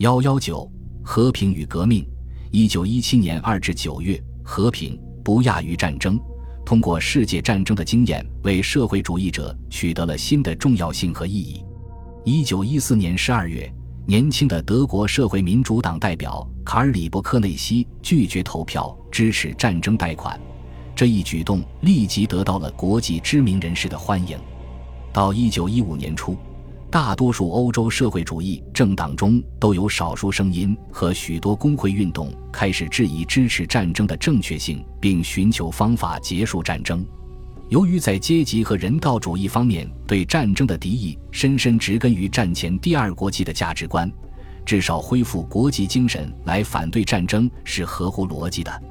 幺幺九和平与革命。一九一七年二至九月，和平不亚于战争。通过世界战争的经验，为社会主义者取得了新的重要性和意义。一九一四年十二月，年轻的德国社会民主党代表卡尔里伯克内西拒绝投票支持战争贷款，这一举动立即得到了国际知名人士的欢迎。到一九一五年初。大多数欧洲社会主义政党中都有少数声音和许多工会运动开始质疑支持战争的正确性，并寻求方法结束战争。由于在阶级和人道主义方面对战争的敌意深深植根于战前第二国际的价值观，至少恢复国际精神来反对战争是合乎逻辑的。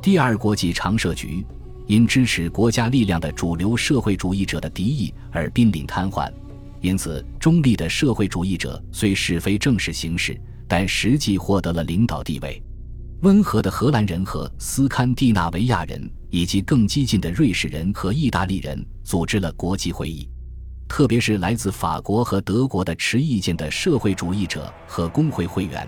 第二国际常设局因支持国家力量的主流社会主义者的敌意而濒临瘫痪。因此，中立的社会主义者虽是非正式形式，但实际获得了领导地位。温和的荷兰人和斯堪的纳维亚人，以及更激进的瑞士人和意大利人组织了国际会议。特别是来自法国和德国的持意见的社会主义者和工会会员，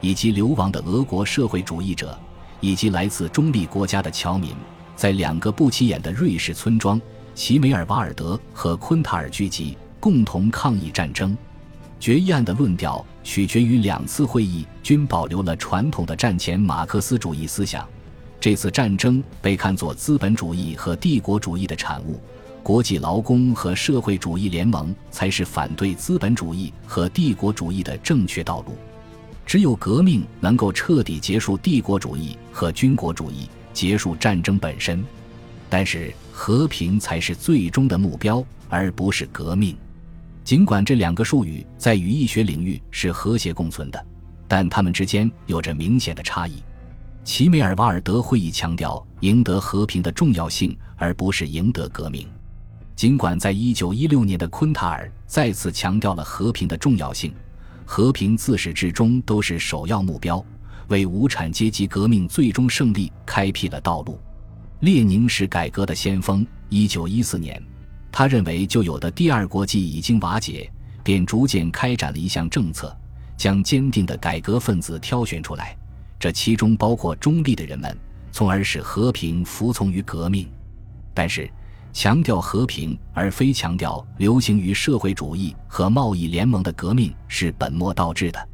以及流亡的俄国社会主义者，以及来自中立国家的侨民，在两个不起眼的瑞士村庄齐梅尔瓦尔德和昆塔尔聚集。共同抗议战争，决议案的论调取决于两次会议均保留了传统的战前马克思主义思想。这次战争被看作资本主义和帝国主义的产物，国际劳工和社会主义联盟才是反对资本主义和帝国主义的正确道路。只有革命能够彻底结束帝国主义和军国主义，结束战争本身。但是和平才是最终的目标，而不是革命。尽管这两个术语在语义学领域是和谐共存的，但它们之间有着明显的差异。齐梅尔瓦尔德会议强调赢得和平的重要性，而不是赢得革命。尽管在1916年的昆塔尔再次强调了和平的重要性，和平自始至终都是首要目标，为无产阶级革命最终胜利开辟了道路。列宁是改革的先锋。1914年。他认为旧有的第二国际已经瓦解，便逐渐开展了一项政策，将坚定的改革分子挑选出来，这其中包括中立的人们，从而使和平服从于革命。但是，强调和平而非强调流行于社会主义和贸易联盟的革命是本末倒置的。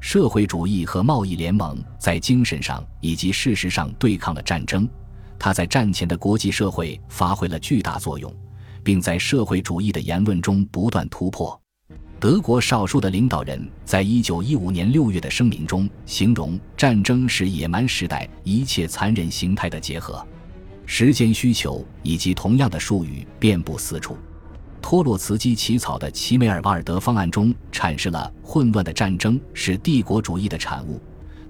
社会主义和贸易联盟在精神上以及事实上对抗了战争，它在战前的国际社会发挥了巨大作用。并在社会主义的言论中不断突破。德国少数的领导人在一九一五年六月的声明中形容战争是野蛮时代一切残忍形态的结合。时间需求以及同样的术语遍布四处。托洛茨基起草的齐梅尔瓦尔德方案中阐释了混乱的战争是帝国主义的产物，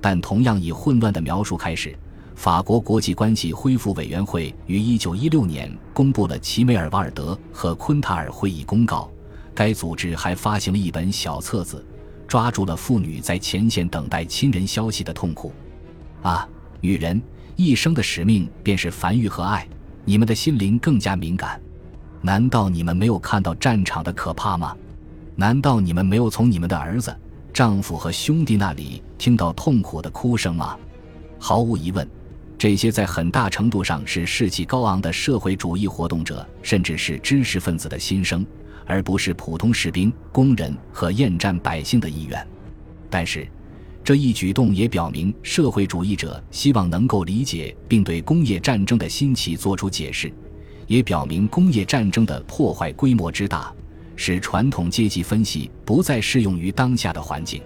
但同样以混乱的描述开始。法国国际关系恢复委员会于1916年公布了齐梅尔瓦尔德和昆塔尔会议公告。该组织还发行了一本小册子，抓住了妇女在前线等待亲人消息的痛苦。啊，女人一生的使命便是繁育和爱，你们的心灵更加敏感。难道你们没有看到战场的可怕吗？难道你们没有从你们的儿子、丈夫和兄弟那里听到痛苦的哭声吗？毫无疑问。这些在很大程度上是士气高昂的社会主义活动者，甚至是知识分子的心声，而不是普通士兵、工人和厌战百姓的意愿。但是，这一举动也表明社会主义者希望能够理解并对工业战争的兴起做出解释，也表明工业战争的破坏规模之大，使传统阶级分析不再适用于当下的环境。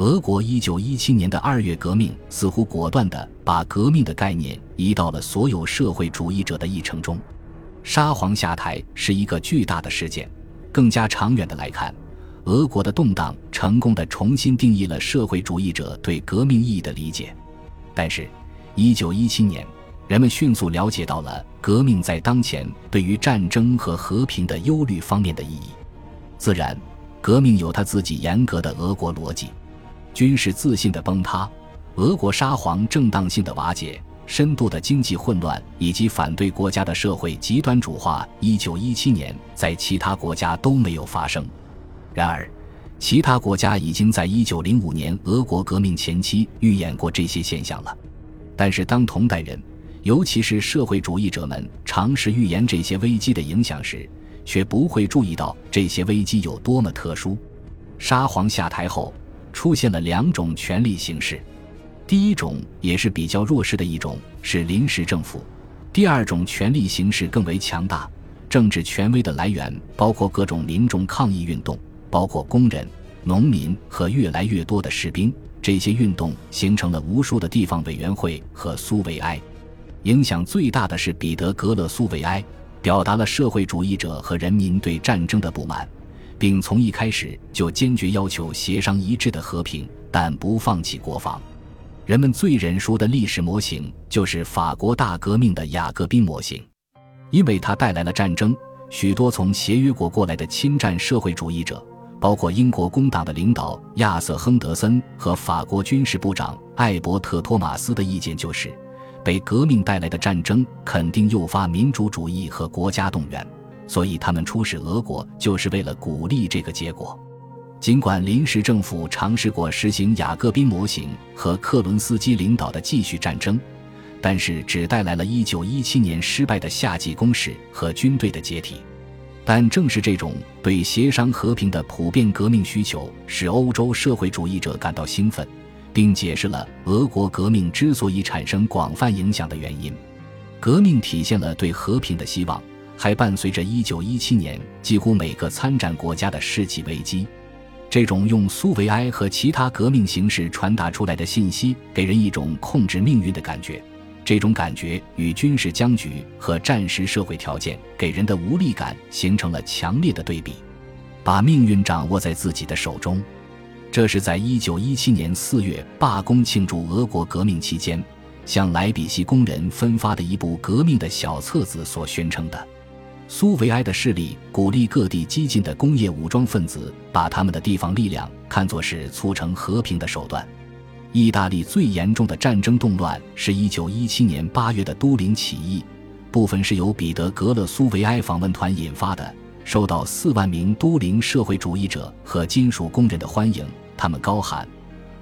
俄国一九一七年的二月革命似乎果断地把革命的概念移到了所有社会主义者的议程中。沙皇下台是一个巨大的事件。更加长远的来看，俄国的动荡成功地重新定义了社会主义者对革命意义的理解。但是，一九一七年，人们迅速了解到了革命在当前对于战争和和平的忧虑方面的意义。自然，革命有他自己严格的俄国逻辑。军事自信的崩塌，俄国沙皇正当性的瓦解，深度的经济混乱，以及反对国家的社会极端主化，一九一七年在其他国家都没有发生。然而，其他国家已经在一九零五年俄国革命前期预演过这些现象了。但是，当同代人，尤其是社会主义者们尝试预言这些危机的影响时，却不会注意到这些危机有多么特殊。沙皇下台后，出现了两种权力形式。第一种也是比较弱势的一种是临时政府，第二种权力形式更为强大。政治权威的来源包括各种民众抗议运动，包括工人、农民和越来越多的士兵。这些运动形成了无数的地方委员会和苏维埃。影响最大的是彼得格勒苏维埃，表达了社会主义者和人民对战争的不满，并从一开始就坚决要求协商一致的和平，但不放弃国防。人们最认熟的历史模型就是法国大革命的雅各宾模型，因为它带来了战争。许多从协约国过来的侵占社会主义者，包括英国工党的领导亚瑟·亨德森和法国军事部长艾伯特·托马斯的意见就是，被革命带来的战争肯定诱发民主主义和国家动员，所以他们出使俄国就是为了鼓励这个结果。尽管临时政府尝试过实行雅各宾模型和克伦斯基领导的继续战争，但是只带来了一九一七年失败的夏季攻势和军队的解体。但正是这种对协商和平的普遍革命需求，使欧洲社会主义者感到兴奋，并解释了俄国革命之所以产生广泛影响的原因。革命体现了对和平的希望，还伴随着一九一七年几乎每个参战国家的士气危机。这种用苏维埃和其他革命形式传达出来的信息，给人一种控制命运的感觉。这种感觉与军事僵局和战时社会条件给人的无力感形成了强烈的对比。把命运掌握在自己的手中，这是在一九一七年四月罢工庆祝俄国革命期间，向莱比锡工人分发的一部革命的小册子所宣称的。苏维埃的势力鼓励各地激进的工业武装分子把他们的地方力量看作是促成和平的手段。意大利最严重的战争动乱是一九一七年八月的都灵起义，部分是由彼得格勒苏维埃访问团引发的，受到四万名都灵社会主义者和金属工人的欢迎。他们高喊：“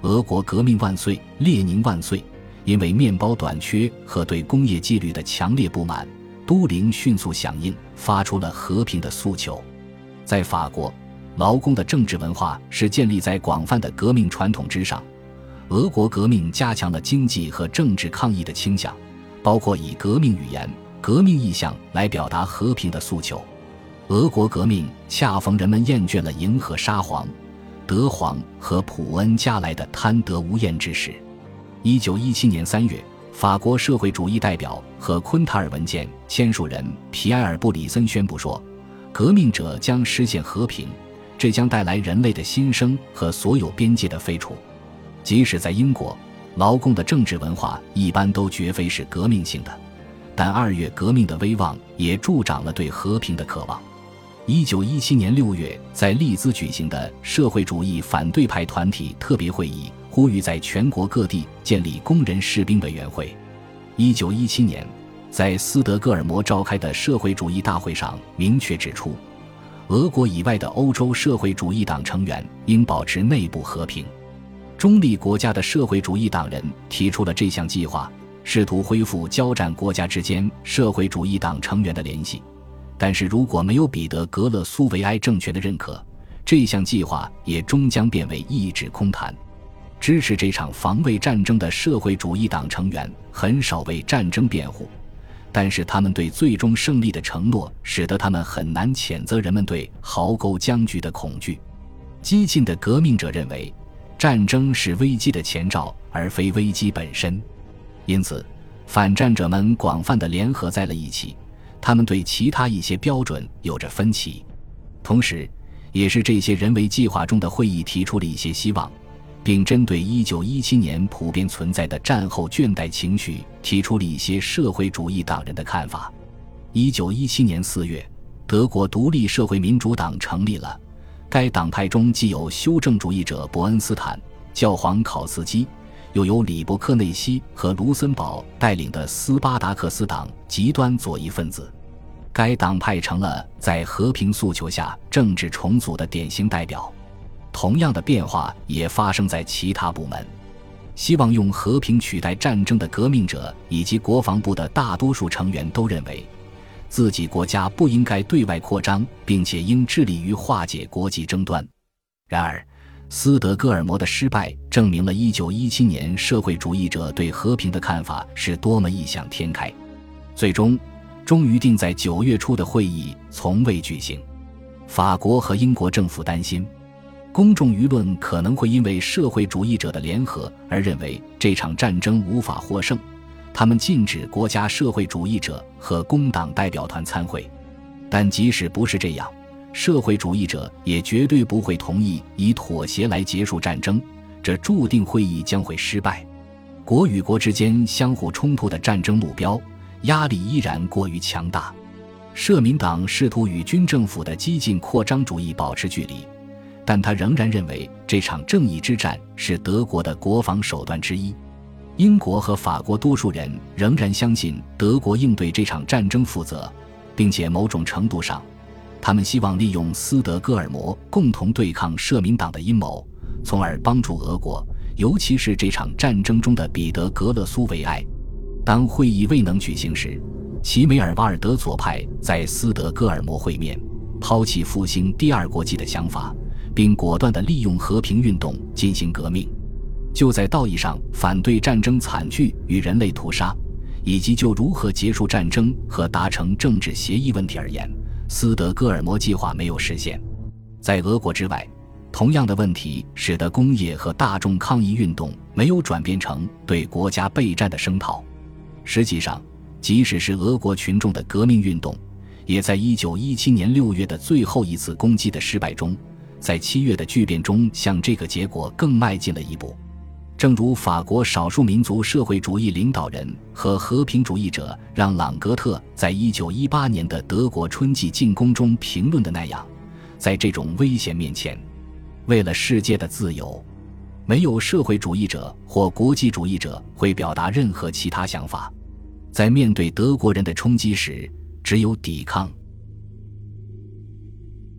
俄国革命万岁，列宁万岁！”因为面包短缺和对工业纪律的强烈不满。都灵迅速响应，发出了和平的诉求。在法国，劳工的政治文化是建立在广泛的革命传统之上。俄国革命加强了经济和政治抗议的倾向，包括以革命语言、革命意向来表达和平的诉求。俄国革命恰逢人们厌倦了迎合沙皇、德皇和普恩加来的贪得无厌之时。一九一七年三月。法国社会主义代表和昆塔尔文件签署人皮埃尔·布里森宣布说：“革命者将实现和平，这将带来人类的新生和所有边界的废除。”即使在英国，劳工的政治文化一般都绝非是革命性的，但二月革命的威望也助长了对和平的渴望。一九一七年六月，在利兹举行的社会主义反对派团体特别会议。呼吁在全国各地建立工人士兵委员会。一九一七年，在斯德哥尔摩召开的社会主义大会上，明确指出，俄国以外的欧洲社会主义党成员应保持内部和平。中立国家的社会主义党人提出了这项计划，试图恢复交战国家之间社会主义党成员的联系。但是，如果没有彼得格勒苏维埃政权的认可，这项计划也终将变为一纸空谈。支持这场防卫战争的社会主义党成员很少为战争辩护，但是他们对最终胜利的承诺，使得他们很难谴责人们对壕沟僵局的恐惧。激进的革命者认为，战争是危机的前兆，而非危机本身。因此，反战者们广泛的联合在了一起。他们对其他一些标准有着分歧，同时，也是这些人为计划中的会议提出了一些希望。并针对1917年普遍存在的战后倦怠情绪提出了一些社会主义党人的看法。1917年4月，德国独立社会民主党成立了。该党派中既有修正主义者伯恩斯坦、教皇考茨基，又有里伯克内西和卢森堡带领的斯巴达克斯党极端左翼分子。该党派成了在和平诉求下政治重组的典型代表。同样的变化也发生在其他部门。希望用和平取代战争的革命者以及国防部的大多数成员都认为，自己国家不应该对外扩张，并且应致力于化解国际争端。然而，斯德哥尔摩的失败证明了1917年社会主义者对和平的看法是多么异想天开。最终，终于定在九月初的会议从未举行。法国和英国政府担心。公众舆论可能会因为社会主义者的联合而认为这场战争无法获胜，他们禁止国家社会主义者和工党代表团参会。但即使不是这样，社会主义者也绝对不会同意以妥协来结束战争，这注定会议将会失败。国与国之间相互冲突的战争目标压力依然过于强大，社民党试图与军政府的激进扩张主义保持距离。但他仍然认为这场正义之战是德国的国防手段之一。英国和法国多数人仍然相信德国应对这场战争负责，并且某种程度上，他们希望利用斯德哥尔摩共同对抗社民党的阴谋，从而帮助俄国，尤其是这场战争中的彼得格勒苏维埃。当会议未能举行时，齐梅尔瓦尔德左派在斯德哥尔摩会面，抛弃复兴第二国际的想法。并果断地利用和平运动进行革命。就在道义上反对战争惨剧与人类屠杀，以及就如何结束战争和达成政治协议问题而言，斯德哥尔摩计划没有实现。在俄国之外，同样的问题使得工业和大众抗议运动没有转变成对国家备战的声讨。实际上，即使是俄国群众的革命运动，也在1917年6月的最后一次攻击的失败中。在七月的巨变中，向这个结果更迈进了一步。正如法国少数民族社会主义领导人和和平主义者让·朗格特在一九一八年的德国春季进攻中评论的那样，在这种危险面前，为了世界的自由，没有社会主义者或国际主义者会表达任何其他想法。在面对德国人的冲击时，只有抵抗。